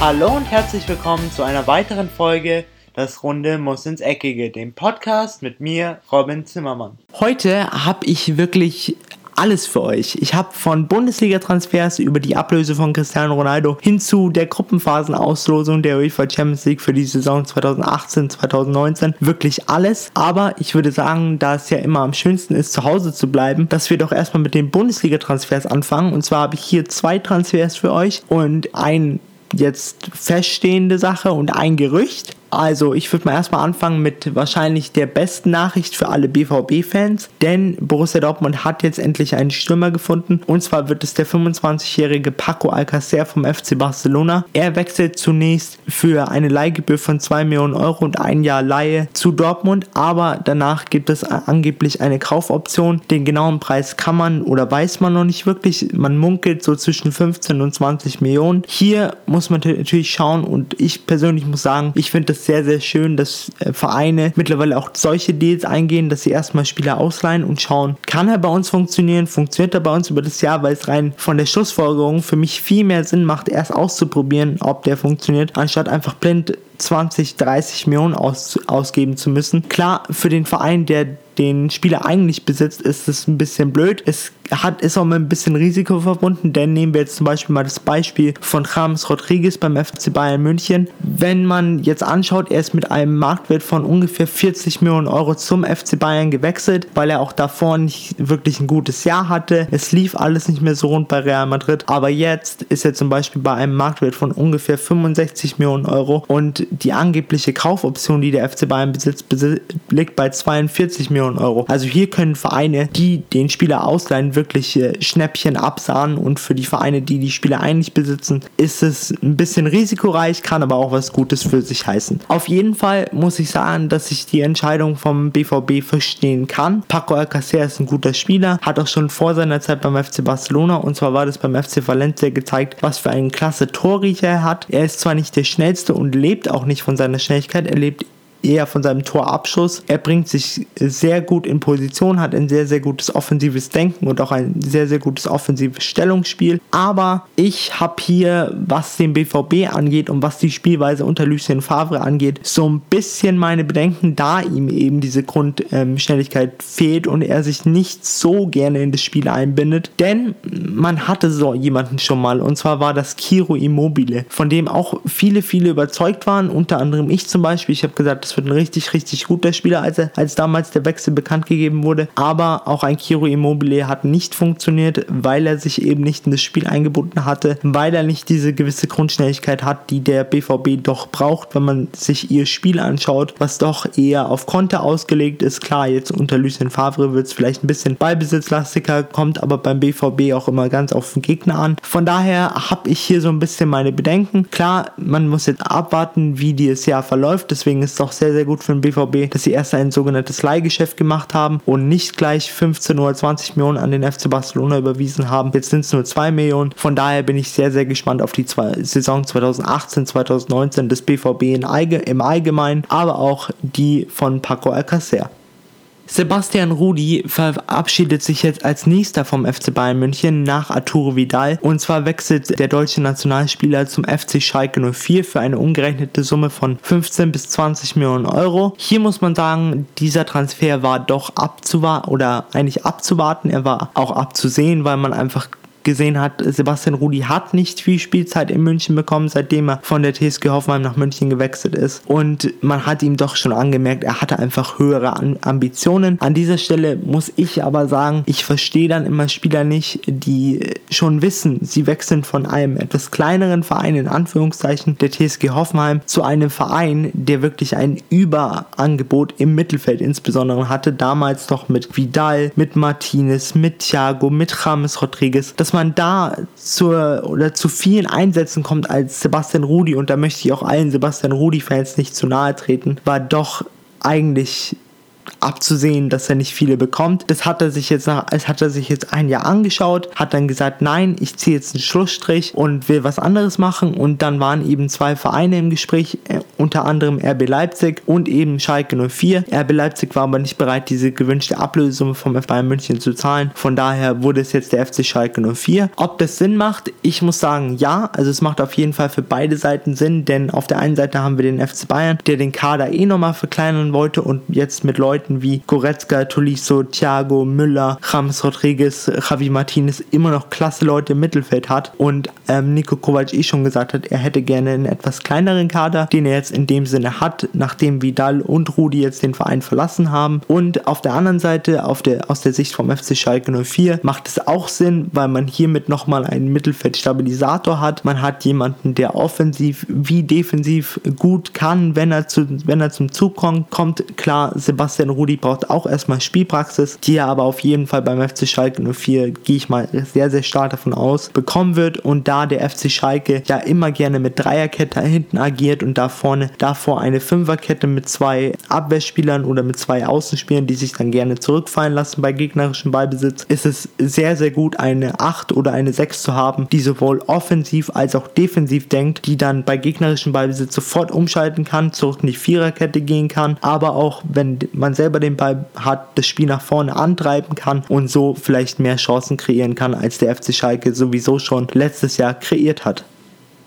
Hallo und herzlich willkommen zu einer weiteren Folge Das Runde muss ins Eckige, dem Podcast mit mir, Robin Zimmermann. Heute habe ich wirklich alles für euch. Ich habe von Bundesliga-Transfers über die Ablöse von Cristiano Ronaldo hin zu der Gruppenphasenauslosung der UEFA Champions League für die Saison 2018-2019 wirklich alles. Aber ich würde sagen, da es ja immer am schönsten ist, zu Hause zu bleiben, dass wir doch erstmal mit den Bundesliga-Transfers anfangen. Und zwar habe ich hier zwei Transfers für euch und ein jetzt feststehende Sache und ein Gerücht. Also ich würde mal erstmal anfangen mit wahrscheinlich der besten Nachricht für alle BVB-Fans, denn Borussia Dortmund hat jetzt endlich einen Stürmer gefunden und zwar wird es der 25-jährige Paco Alcacer vom FC Barcelona. Er wechselt zunächst für eine Leihgebühr von 2 Millionen Euro und ein Jahr Leihe zu Dortmund, aber danach gibt es angeblich eine Kaufoption. Den genauen Preis kann man oder weiß man noch nicht wirklich. Man munkelt so zwischen 15 und 20 Millionen. Hier muss man natürlich schauen und ich persönlich muss sagen, ich finde das es sehr, sehr schön, dass äh, Vereine mittlerweile auch solche Deals eingehen, dass sie erstmal Spieler ausleihen und schauen, kann er bei uns funktionieren, funktioniert er bei uns über das Jahr, weil es rein von der Schlussfolgerung für mich viel mehr Sinn macht, erst auszuprobieren, ob der funktioniert, anstatt einfach blind 20, 30 Millionen aus, ausgeben zu müssen. Klar, für den Verein, der den Spieler eigentlich besitzt, ist es ein bisschen blöd. Es hat, ist auch mit ein bisschen Risiko verbunden, denn nehmen wir jetzt zum Beispiel mal das Beispiel von James Rodriguez beim FC Bayern München. Wenn man jetzt anschaut, er ist mit einem Marktwert von ungefähr 40 Millionen Euro zum FC Bayern gewechselt, weil er auch davor nicht wirklich ein gutes Jahr hatte. Es lief alles nicht mehr so rund bei Real Madrid, aber jetzt ist er zum Beispiel bei einem Marktwert von ungefähr 65 Millionen Euro und die angebliche Kaufoption, die der FC Bayern besitzt, liegt bei 42 Millionen Euro. Also hier können Vereine, die den Spieler ausleihen, wirklich äh, Schnäppchen absahen und für die Vereine, die die Spieler eigentlich besitzen, ist es ein bisschen risikoreich, kann aber auch was Gutes für sich heißen. Auf jeden Fall muss ich sagen, dass ich die Entscheidung vom BVB verstehen kann. Paco Alcacer ist ein guter Spieler, hat auch schon vor seiner Zeit beim FC Barcelona und zwar war das beim FC Valencia gezeigt, was für einen klasse Torriecher er hat. Er ist zwar nicht der schnellste und lebt auch nicht von seiner Schnelligkeit, er lebt eher von seinem Torabschuss. Er bringt sich sehr gut in Position, hat ein sehr, sehr gutes offensives Denken und auch ein sehr, sehr gutes offensives Stellungsspiel. Aber ich habe hier, was den BVB angeht und was die Spielweise unter Lucien Favre angeht, so ein bisschen meine Bedenken, da ihm eben diese Grundschnelligkeit ähm, fehlt und er sich nicht so gerne in das Spiel einbindet. Denn man hatte so jemanden schon mal und zwar war das Kiro Immobile, von dem auch viele, viele überzeugt waren, unter anderem ich zum Beispiel. Ich habe gesagt, das wird ein richtig, richtig guter Spieler, als, er, als damals der Wechsel bekannt gegeben wurde. Aber auch ein Kiro Immobile hat nicht funktioniert, weil er sich eben nicht in das Spiel eingebunden hatte, weil er nicht diese gewisse Grundschnelligkeit hat, die der BVB doch braucht, wenn man sich ihr Spiel anschaut, was doch eher auf Konter ausgelegt ist. Klar, jetzt unter Lucien Favre wird es vielleicht ein bisschen ballbesitzlastiger, kommt aber beim BVB auch immer ganz auf den Gegner an. Von daher habe ich hier so ein bisschen meine Bedenken. Klar, man muss jetzt abwarten, wie dieses Jahr verläuft, deswegen ist auch sehr, sehr gut für den BVB, dass sie erst ein sogenanntes Leihgeschäft gemacht haben und nicht gleich 15 oder 20 Millionen an den FC Barcelona überwiesen haben. Jetzt sind es nur 2 Millionen. Von daher bin ich sehr, sehr gespannt auf die Saison 2018, 2019 des BVB im Allgemeinen, aber auch die von Paco Alcacer. Sebastian Rudi verabschiedet sich jetzt als nächster vom FC Bayern München nach Arturo Vidal. Und zwar wechselt der deutsche Nationalspieler zum FC Schalke 04 für eine umgerechnete Summe von 15 bis 20 Millionen Euro. Hier muss man sagen, dieser Transfer war doch abzuwarten oder eigentlich abzuwarten. Er war auch abzusehen, weil man einfach gesehen hat, Sebastian Rudi hat nicht viel Spielzeit in München bekommen, seitdem er von der TSG Hoffenheim nach München gewechselt ist. Und man hat ihm doch schon angemerkt, er hatte einfach höhere Ambitionen. An dieser Stelle muss ich aber sagen, ich verstehe dann immer Spieler nicht, die schon wissen, sie wechseln von einem etwas kleineren Verein, in Anführungszeichen, der TSG Hoffenheim, zu einem Verein, der wirklich ein Überangebot im Mittelfeld insbesondere hatte. Damals doch mit Vidal, mit Martinez, mit Thiago, mit James Rodriguez, dass man da zur oder zu vielen Einsätzen kommt als Sebastian Rudi. Und da möchte ich auch allen Sebastian Rudi Fans nicht zu nahe treten, war doch eigentlich abzusehen, dass er nicht viele bekommt. Das hat er sich jetzt nach, das hat er sich jetzt ein Jahr angeschaut, hat dann gesagt, nein, ich ziehe jetzt einen Schlussstrich und will was anderes machen und dann waren eben zwei Vereine im Gespräch unter anderem RB Leipzig und eben Schalke 04. RB Leipzig war aber nicht bereit, diese gewünschte Ablösung vom FC München zu zahlen. Von daher wurde es jetzt der FC Schalke 04. Ob das Sinn macht, ich muss sagen, ja. Also es macht auf jeden Fall für beide Seiten Sinn, denn auf der einen Seite haben wir den FC Bayern, der den Kader eh nochmal verkleinern wollte und jetzt mit Leuten wie Goretzka, Tolisso, Thiago, Müller, Rams Rodriguez, Javi Martinez immer noch klasse Leute im Mittelfeld hat und ähm, Nico Kovac eh schon gesagt hat, er hätte gerne einen etwas kleineren Kader, den er jetzt in dem Sinne hat, nachdem Vidal und Rudi jetzt den Verein verlassen haben. Und auf der anderen Seite, auf der, aus der Sicht vom FC Schalke 04, macht es auch Sinn, weil man hiermit nochmal einen Mittelfeldstabilisator hat. Man hat jemanden, der offensiv wie defensiv gut kann, wenn er, zu, wenn er zum Zug kommt. Klar, Sebastian Rudi braucht auch erstmal Spielpraxis, die er aber auf jeden Fall beim FC Schalke 04, gehe ich mal sehr, sehr stark davon aus, bekommen wird. Und da der FC Schalke ja immer gerne mit Dreierkette hinten agiert und da vorne davor eine Fünferkette mit zwei Abwehrspielern oder mit zwei Außenspielern, die sich dann gerne zurückfallen lassen bei gegnerischem Ballbesitz, ist es sehr, sehr gut, eine 8 oder eine 6 zu haben, die sowohl offensiv als auch defensiv denkt, die dann bei gegnerischem Ballbesitz sofort umschalten kann, zurück in die Viererkette gehen kann, aber auch, wenn man selber den Ball hat, das Spiel nach vorne antreiben kann und so vielleicht mehr Chancen kreieren kann, als der FC Schalke sowieso schon letztes Jahr kreiert hat.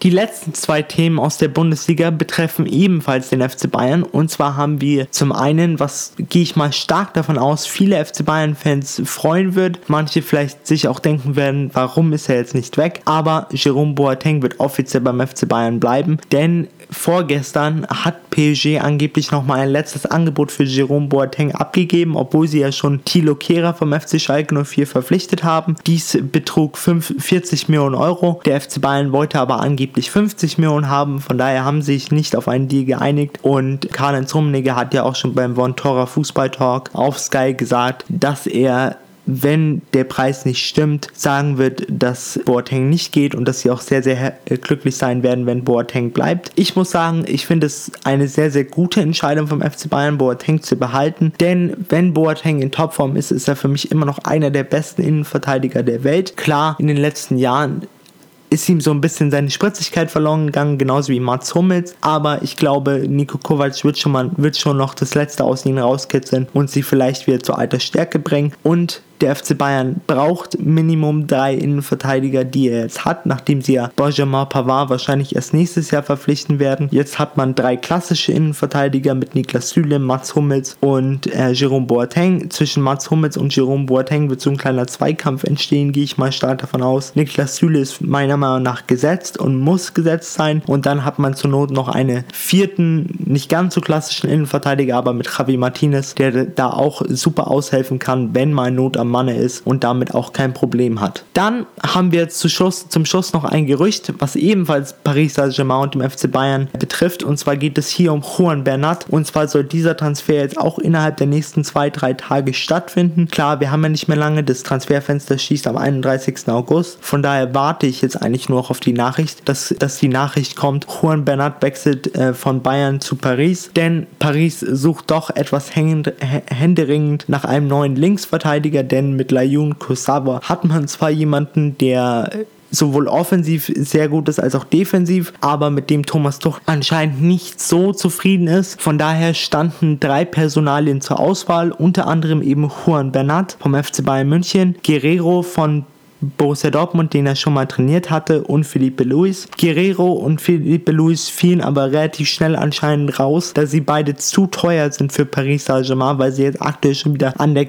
Die letzten zwei Themen aus der Bundesliga betreffen ebenfalls den FC Bayern. Und zwar haben wir zum einen, was gehe ich mal stark davon aus, viele FC Bayern-Fans freuen wird. Manche vielleicht sich auch denken werden, warum ist er jetzt nicht weg? Aber Jerome Boateng wird offiziell beim FC Bayern bleiben, denn vorgestern hat PSG angeblich nochmal ein letztes Angebot für Jerome Boateng abgegeben, obwohl sie ja schon Thilo Kehrer vom FC Schalke 04 verpflichtet haben. Dies betrug 40 Millionen Euro. Der FC Bayern wollte aber angeblich 50 Millionen haben, von daher haben sie sich nicht auf einen Deal geeinigt und Karl-Heinz Rummenigge hat ja auch schon beim Von Torra Fußball Talk auf Sky gesagt, dass er wenn der Preis nicht stimmt, sagen wird, dass Boateng nicht geht und dass sie auch sehr, sehr glücklich sein werden, wenn Boateng bleibt. Ich muss sagen, ich finde es eine sehr, sehr gute Entscheidung vom FC Bayern, Boateng zu behalten, denn wenn Boateng in Topform ist, ist er für mich immer noch einer der besten Innenverteidiger der Welt. Klar, in den letzten Jahren ist ihm so ein bisschen seine Spritzigkeit verloren gegangen, genauso wie Mats Hummels. Aber ich glaube, Nico Kovac wird schon, mal, wird schon noch das Letzte aus ihnen rauskitzeln und sie vielleicht wieder zur alter Stärke bringen. Und der FC Bayern braucht Minimum drei Innenverteidiger, die er jetzt hat, nachdem sie ja Benjamin Pavard wahrscheinlich erst nächstes Jahr verpflichten werden. Jetzt hat man drei klassische Innenverteidiger mit Niklas Süle, Mats Hummels und äh, Jerome Boateng. Zwischen Mats Hummels und Jerome Boateng wird so ein kleiner Zweikampf entstehen, gehe ich mal stark davon aus. Niklas Süle ist meiner Meinung nach gesetzt und muss gesetzt sein. Und dann hat man zur Not noch einen vierten, nicht ganz so klassischen Innenverteidiger, aber mit Javi Martinez, der da auch super aushelfen kann, wenn mal Not am Manne ist und damit auch kein Problem hat. Dann haben wir zum Schluss, zum Schluss noch ein Gerücht, was ebenfalls Paris Saint-Germain und dem FC Bayern betrifft. Und zwar geht es hier um Juan Bernat. Und zwar soll dieser Transfer jetzt auch innerhalb der nächsten zwei, drei Tage stattfinden. Klar, wir haben ja nicht mehr lange. Das Transferfenster schießt am 31. August. Von daher warte ich jetzt eigentlich nur noch auf die Nachricht, dass, dass die Nachricht kommt, Juan Bernat wechselt äh, von Bayern zu Paris. Denn Paris sucht doch etwas hängend, händeringend nach einem neuen Linksverteidiger, der denn mit Layun Kusawa hat man zwar jemanden, der sowohl offensiv sehr gut ist als auch defensiv, aber mit dem Thomas Tuchel anscheinend nicht so zufrieden ist. Von daher standen drei Personalien zur Auswahl, unter anderem eben Juan Bernat vom FC Bayern München, Guerrero von Borussia Dortmund, den er schon mal trainiert hatte, und Felipe Luis. Guerrero und Felipe Luis fielen aber relativ schnell anscheinend raus, da sie beide zu teuer sind für Paris Saint-Germain, weil sie jetzt aktuell schon wieder an der,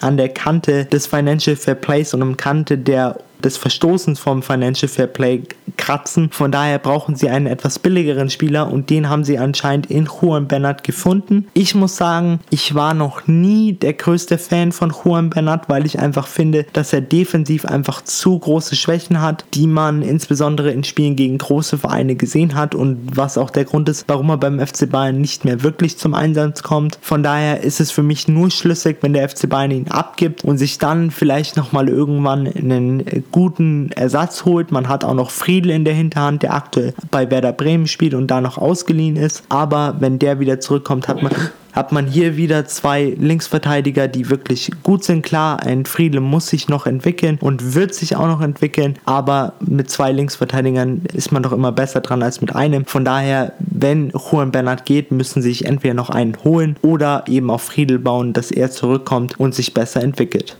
an der Kante des Financial Fair Plays und am Kante der des Verstoßens vom Financial Fair Play kratzen. Von daher brauchen sie einen etwas billigeren Spieler und den haben sie anscheinend in Juan Bernat gefunden. Ich muss sagen, ich war noch nie der größte Fan von Juan Bernat, weil ich einfach finde, dass er defensiv einfach zu große Schwächen hat, die man insbesondere in Spielen gegen große Vereine gesehen hat und was auch der Grund ist, warum er beim FC Bayern nicht mehr wirklich zum Einsatz kommt. Von daher ist es für mich nur schlüssig, wenn der FC Bayern ihn abgibt und sich dann vielleicht nochmal irgendwann einen guten Ersatz holt. Man hat auch noch Friedel in der Hinterhand, der aktuell bei Werder Bremen spielt und da noch ausgeliehen ist. Aber wenn der wieder zurückkommt, hat man hat man hier wieder zwei Linksverteidiger, die wirklich gut sind. Klar, ein Friedel muss sich noch entwickeln und wird sich auch noch entwickeln, aber mit zwei Linksverteidigern ist man doch immer besser dran als mit einem. Von daher, wenn Juan Bernard geht, müssen sie sich entweder noch einen holen oder eben auf Friedel bauen, dass er zurückkommt und sich besser entwickelt.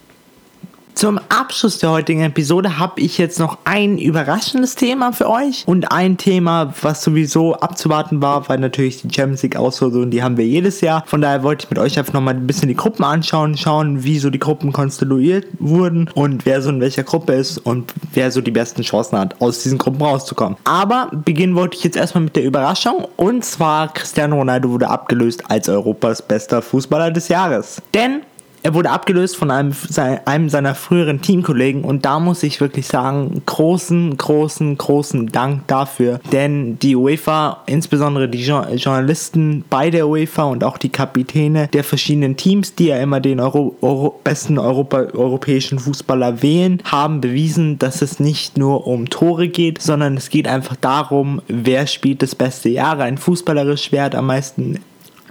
Zum Abschluss der heutigen Episode habe ich jetzt noch ein überraschendes Thema für euch und ein Thema, was sowieso abzuwarten war, weil natürlich die Champions League Auslosung, die haben wir jedes Jahr. Von daher wollte ich mit euch einfach nochmal ein bisschen die Gruppen anschauen, schauen, wie so die Gruppen konstituiert wurden und wer so in welcher Gruppe ist und wer so die besten Chancen hat, aus diesen Gruppen rauszukommen. Aber beginnen wollte ich jetzt erstmal mit der Überraschung und zwar Cristiano Ronaldo wurde abgelöst als Europas bester Fußballer des Jahres. Denn er wurde abgelöst von einem, einem seiner früheren Teamkollegen und da muss ich wirklich sagen, großen, großen, großen Dank dafür. Denn die UEFA, insbesondere die Journalisten bei der UEFA und auch die Kapitäne der verschiedenen Teams, die ja immer den Euro, Euro, besten Europa, europäischen Fußballer wählen, haben bewiesen, dass es nicht nur um Tore geht, sondern es geht einfach darum, wer spielt das beste Jahr rein fußballerisch, wer hat am meisten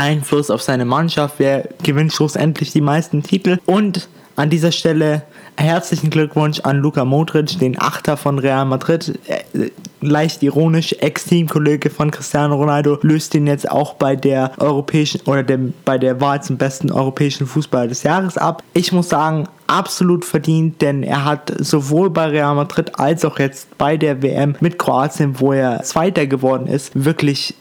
Einfluss auf seine Mannschaft, wer gewinnt schlussendlich die meisten Titel. Und an dieser Stelle herzlichen Glückwunsch an Luka Modric, den Achter von Real Madrid. Äh, leicht ironisch, Ex-Teamkollege von Cristiano Ronaldo, löst ihn jetzt auch bei der europäischen oder dem, bei der Wahl zum besten europäischen Fußballer des Jahres ab. Ich muss sagen, absolut verdient, denn er hat sowohl bei Real Madrid als auch jetzt bei der WM mit Kroatien, wo er Zweiter geworden ist, wirklich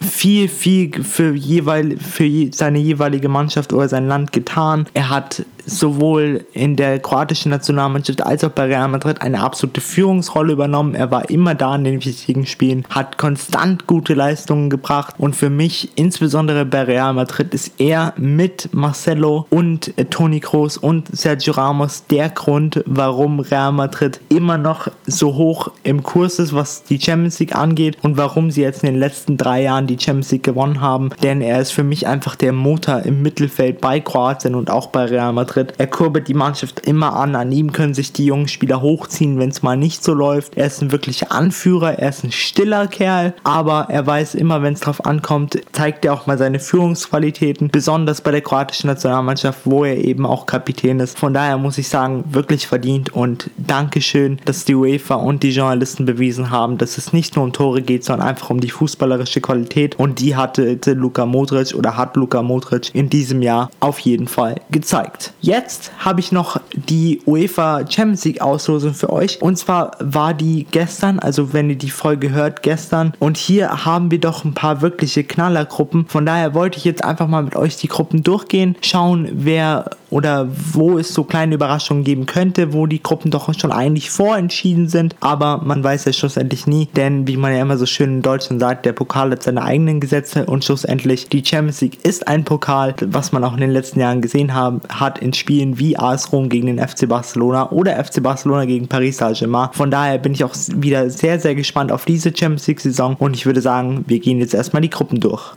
viel, viel für, jeweil, für seine jeweilige Mannschaft oder sein Land getan. Er hat sowohl in der kroatischen Nationalmannschaft als auch bei Real Madrid eine absolute Führungsrolle übernommen. Er war immer da in den wichtigen Spielen, hat konstant gute Leistungen gebracht und für mich, insbesondere bei Real Madrid, ist er mit Marcelo und äh, Toni Kroos und Sergio Ramos der Grund, warum Real Madrid immer noch so hoch im Kurs ist, was die Champions League angeht und warum sie jetzt in den letzten drei Jahren die Champions League gewonnen haben. Denn er ist für mich einfach der Motor im Mittelfeld bei Kroatien und auch bei Real Madrid Madrid. Er kurbelt die Mannschaft immer an. An ihm können sich die jungen Spieler hochziehen, wenn es mal nicht so läuft. Er ist ein wirklicher Anführer. Er ist ein stiller Kerl. Aber er weiß immer, wenn es drauf ankommt, zeigt er auch mal seine Führungsqualitäten. Besonders bei der kroatischen Nationalmannschaft, wo er eben auch Kapitän ist. Von daher muss ich sagen, wirklich verdient und Dankeschön, dass die UEFA und die Journalisten bewiesen haben, dass es nicht nur um Tore geht, sondern einfach um die fußballerische Qualität. Und die hatte Luka Modric oder hat Luka Modric in diesem Jahr auf jeden Fall gezeigt. Jetzt habe ich noch die UEFA Champions League Auslosung für euch. Und zwar war die gestern, also wenn ihr die Folge hört, gestern. Und hier haben wir doch ein paar wirkliche Knallergruppen. Von daher wollte ich jetzt einfach mal mit euch die Gruppen durchgehen, schauen, wer oder wo es so kleine Überraschungen geben könnte, wo die Gruppen doch schon eigentlich vorentschieden sind. Aber man weiß es schlussendlich nie, denn wie man ja immer so schön in Deutschland sagt, der Pokal hat seine eigenen Gesetze und schlussendlich die Champions League ist ein Pokal, was man auch in den letzten Jahren gesehen haben, hat in Spielen wie AS Rom gegen den FC Barcelona oder FC Barcelona gegen Paris Saint-Germain. Von daher bin ich auch wieder sehr, sehr gespannt auf diese Champions League Saison und ich würde sagen, wir gehen jetzt erstmal die Gruppen durch.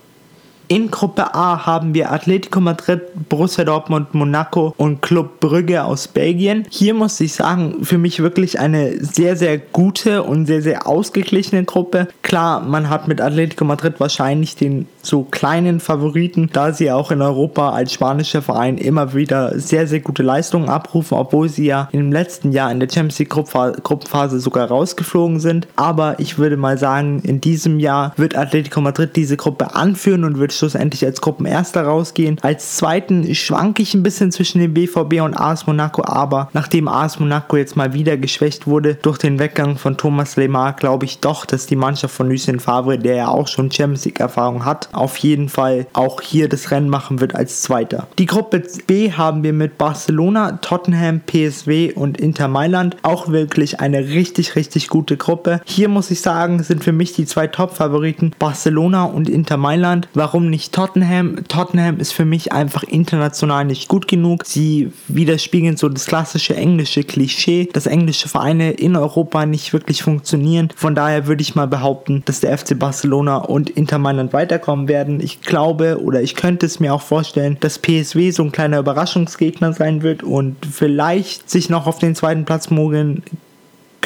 In Gruppe A haben wir Atletico Madrid, Borussia Dortmund, Monaco und Club Brügge aus Belgien. Hier muss ich sagen, für mich wirklich eine sehr, sehr gute und sehr, sehr ausgeglichene Gruppe. Klar, man hat mit Atletico Madrid wahrscheinlich den so kleinen Favoriten, da sie auch in Europa als spanischer Verein immer wieder sehr, sehr gute Leistungen abrufen, obwohl sie ja im letzten Jahr in der Champions League Gruppenphase sogar rausgeflogen sind. Aber ich würde mal sagen, in diesem Jahr wird Atletico Madrid diese Gruppe anführen und wird schlussendlich als Gruppenerster rausgehen. Als zweiten schwanke ich ein bisschen zwischen dem BVB und AS Monaco, aber nachdem AS Monaco jetzt mal wieder geschwächt wurde durch den Weggang von Thomas Lemar, glaube ich doch, dass die Mannschaft von Lucien Favre, der ja auch schon Champions League Erfahrung hat, auf jeden Fall auch hier das Rennen machen wird als Zweiter. Die Gruppe B haben wir mit Barcelona, Tottenham, PSW und Inter Mailand. Auch wirklich eine richtig, richtig gute Gruppe. Hier muss ich sagen, sind für mich die zwei Top-Favoriten Barcelona und Inter Mailand. Warum nicht Tottenham. Tottenham ist für mich einfach international nicht gut genug. Sie widerspiegeln so das klassische englische Klischee, dass englische Vereine in Europa nicht wirklich funktionieren. Von daher würde ich mal behaupten, dass der FC Barcelona und Inter Mailand weiterkommen werden. Ich glaube oder ich könnte es mir auch vorstellen, dass PSW so ein kleiner Überraschungsgegner sein wird und vielleicht sich noch auf den zweiten Platz mogeln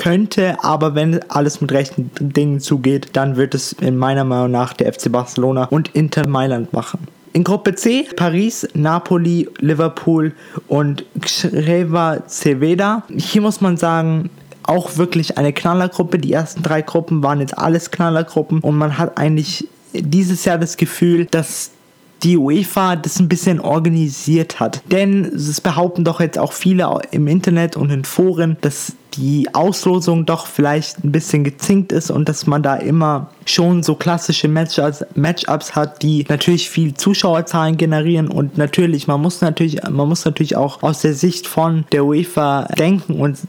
könnte, aber wenn alles mit rechten Dingen zugeht, dann wird es in meiner Meinung nach der FC Barcelona und Inter Mailand machen. In Gruppe C Paris, Napoli, Liverpool und Creva Ceveda. Hier muss man sagen, auch wirklich eine Knallergruppe. Die ersten drei Gruppen waren jetzt alles Knallergruppen und man hat eigentlich dieses Jahr das Gefühl, dass die UEFA das ein bisschen organisiert hat. Denn es behaupten doch jetzt auch viele im Internet und in Foren, dass die Auslosung doch vielleicht ein bisschen gezinkt ist und dass man da immer schon so klassische Matchups, Matchups hat, die natürlich viel Zuschauerzahlen generieren und natürlich, man muss natürlich, man muss natürlich auch aus der Sicht von der UEFA denken und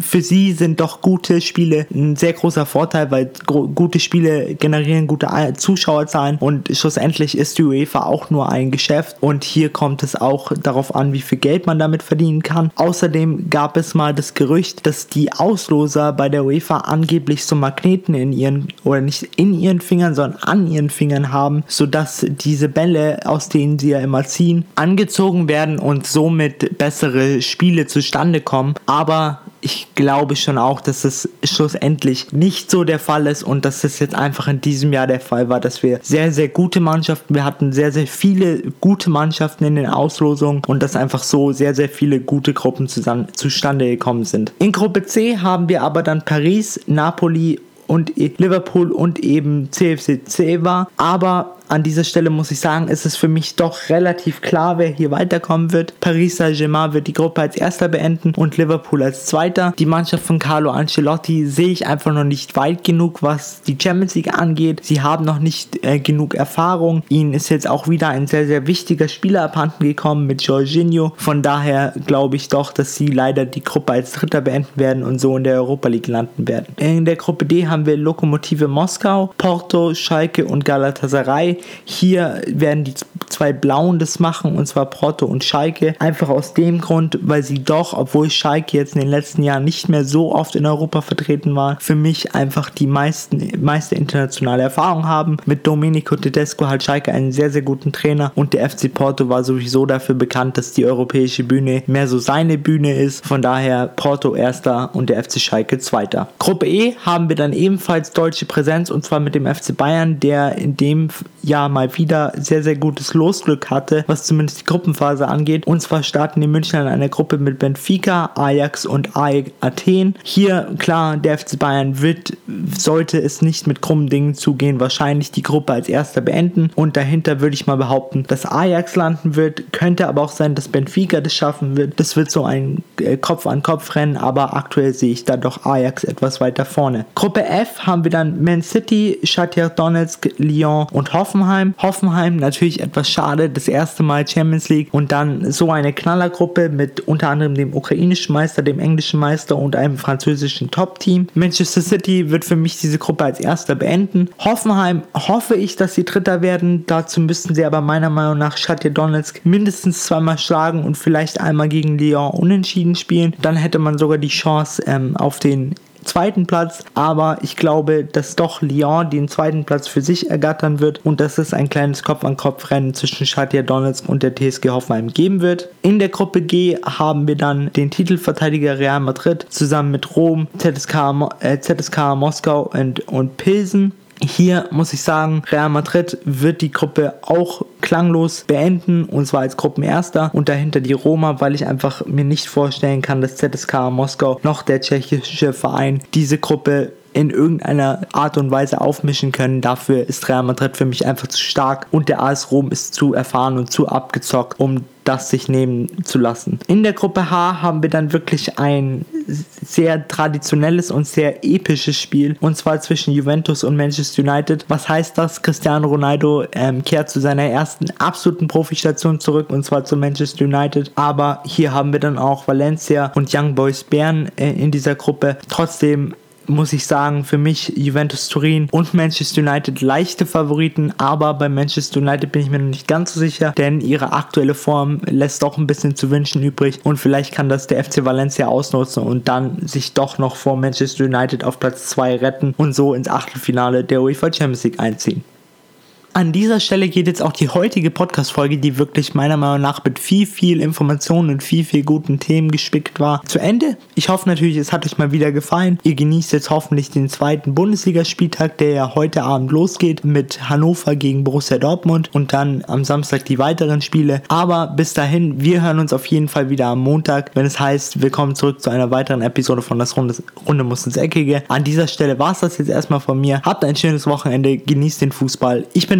für sie sind doch gute Spiele ein sehr großer Vorteil, weil gute Spiele generieren gute Zuschauerzahlen und schlussendlich ist die UEFA auch nur ein Geschäft und hier kommt es auch darauf an, wie viel Geld man damit verdienen kann. Außerdem gab es mal das Gerücht, dass die Ausloser bei der UEFA angeblich so Magneten in ihren oder nicht in ihren Fingern, sondern an ihren Fingern haben, sodass diese Bälle, aus denen sie ja immer ziehen, angezogen werden und somit bessere Spiele zustande kommen. Aber ich glaube schon auch, dass es schlussendlich nicht so der Fall ist und dass es jetzt einfach in diesem Jahr der Fall war, dass wir sehr, sehr gute Mannschaften, wir hatten sehr, sehr viele gute Mannschaften in den Auslosungen und dass einfach so sehr, sehr viele gute Gruppen zusammen, zustande gekommen sind. In Gruppe C haben wir aber dann Paris, Napoli und Liverpool und eben CFC war. Aber an dieser Stelle muss ich sagen, ist es für mich doch relativ klar, wer hier weiterkommen wird. Paris Saint-Germain wird die Gruppe als erster beenden und Liverpool als zweiter. Die Mannschaft von Carlo Ancelotti sehe ich einfach noch nicht weit genug, was die Champions League angeht. Sie haben noch nicht äh, genug Erfahrung. Ihnen ist jetzt auch wieder ein sehr, sehr wichtiger Spieler abhanden gekommen mit Jorginho. Von daher glaube ich doch, dass sie leider die Gruppe als Dritter beenden werden und so in der Europa League landen werden. In der Gruppe D haben wir Lokomotive Moskau, Porto, Schalke und Galatasaray. Hier werden die zwei Blauen das machen, und zwar Porto und Schalke. Einfach aus dem Grund, weil sie doch, obwohl Schalke jetzt in den letzten Jahren nicht mehr so oft in Europa vertreten war, für mich einfach die meisten, meiste internationale Erfahrung haben. Mit Domenico Tedesco hat Schalke einen sehr, sehr guten Trainer und der FC Porto war sowieso dafür bekannt, dass die europäische Bühne mehr so seine Bühne ist. Von daher Porto erster und der FC Schalke zweiter. Gruppe E haben wir dann ebenfalls deutsche Präsenz und zwar mit dem FC Bayern, der in dem Jahr mal wieder sehr, sehr gutes Losglück hatte, was zumindest die Gruppenphase angeht. Und zwar starten die Münchner in einer Gruppe mit Benfica, Ajax und AEK Athen. Hier, klar, der FC Bayern wird, sollte es nicht mit krummen Dingen zugehen, wahrscheinlich die Gruppe als erster beenden. Und dahinter würde ich mal behaupten, dass Ajax landen wird. Könnte aber auch sein, dass Benfica das schaffen wird. Das wird so ein äh, Kopf-an-Kopf-Rennen, aber aktuell sehe ich da doch Ajax etwas weiter vorne. Gruppe F haben wir dann Man City, Shakhtar Donetsk, Lyon und Hoffenheim. Hoffenheim natürlich etwas schade, das erste Mal Champions League und dann so eine Knallergruppe mit unter anderem dem ukrainischen Meister, dem englischen Meister und einem französischen Top-Team. Manchester City wird für mich diese Gruppe als erster beenden. Hoffenheim hoffe ich, dass sie Dritter werden. Dazu müssten sie aber meiner Meinung nach Shakhtar Donetsk mindestens zweimal schlagen und vielleicht einmal gegen Lyon unentschieden spielen. Dann hätte man sogar die Chance ähm, auf den zweiten Platz, aber ich glaube, dass doch Lyon den zweiten Platz für sich ergattern wird und dass es ein kleines Kopf-an-Kopf-Rennen zwischen Shakhtar Donetsk und der TSG Hoffenheim geben wird. In der Gruppe G haben wir dann den Titelverteidiger Real Madrid zusammen mit Rom, ZSK, äh, ZSK Moskau und, und Pilsen. Hier muss ich sagen, Real Madrid wird die Gruppe auch klanglos beenden und zwar als Gruppenerster und dahinter die Roma, weil ich einfach mir nicht vorstellen kann, dass ZSK Moskau noch der tschechische Verein diese Gruppe in irgendeiner Art und Weise aufmischen können. Dafür ist Real Madrid für mich einfach zu stark und der AS Rom ist zu erfahren und zu abgezockt, um das sich nehmen zu lassen. In der Gruppe H haben wir dann wirklich ein sehr traditionelles und sehr episches Spiel und zwar zwischen Juventus und Manchester United. Was heißt das? Cristiano Ronaldo ähm, kehrt zu seiner ersten absoluten Profistation zurück und zwar zu Manchester United. Aber hier haben wir dann auch Valencia und Young Boys Bern äh, in dieser Gruppe. Trotzdem muss ich sagen, für mich Juventus Turin und Manchester United leichte Favoriten, aber bei Manchester United bin ich mir noch nicht ganz so sicher, denn ihre aktuelle Form lässt doch ein bisschen zu wünschen übrig und vielleicht kann das der FC Valencia ausnutzen und dann sich doch noch vor Manchester United auf Platz 2 retten und so ins Achtelfinale der UEFA Champions League einziehen. An dieser Stelle geht jetzt auch die heutige Podcast-Folge, die wirklich meiner Meinung nach mit viel, viel Informationen und viel, viel guten Themen gespickt war, zu Ende. Ich hoffe natürlich, es hat euch mal wieder gefallen. Ihr genießt jetzt hoffentlich den zweiten Bundesligaspieltag, der ja heute Abend losgeht mit Hannover gegen Borussia Dortmund und dann am Samstag die weiteren Spiele. Aber bis dahin, wir hören uns auf jeden Fall wieder am Montag, wenn es heißt, willkommen zurück zu einer weiteren Episode von das Runde, Runde muss ins Eckige. An dieser Stelle war es das jetzt erstmal von mir. Habt ein schönes Wochenende, genießt den Fußball. Ich bin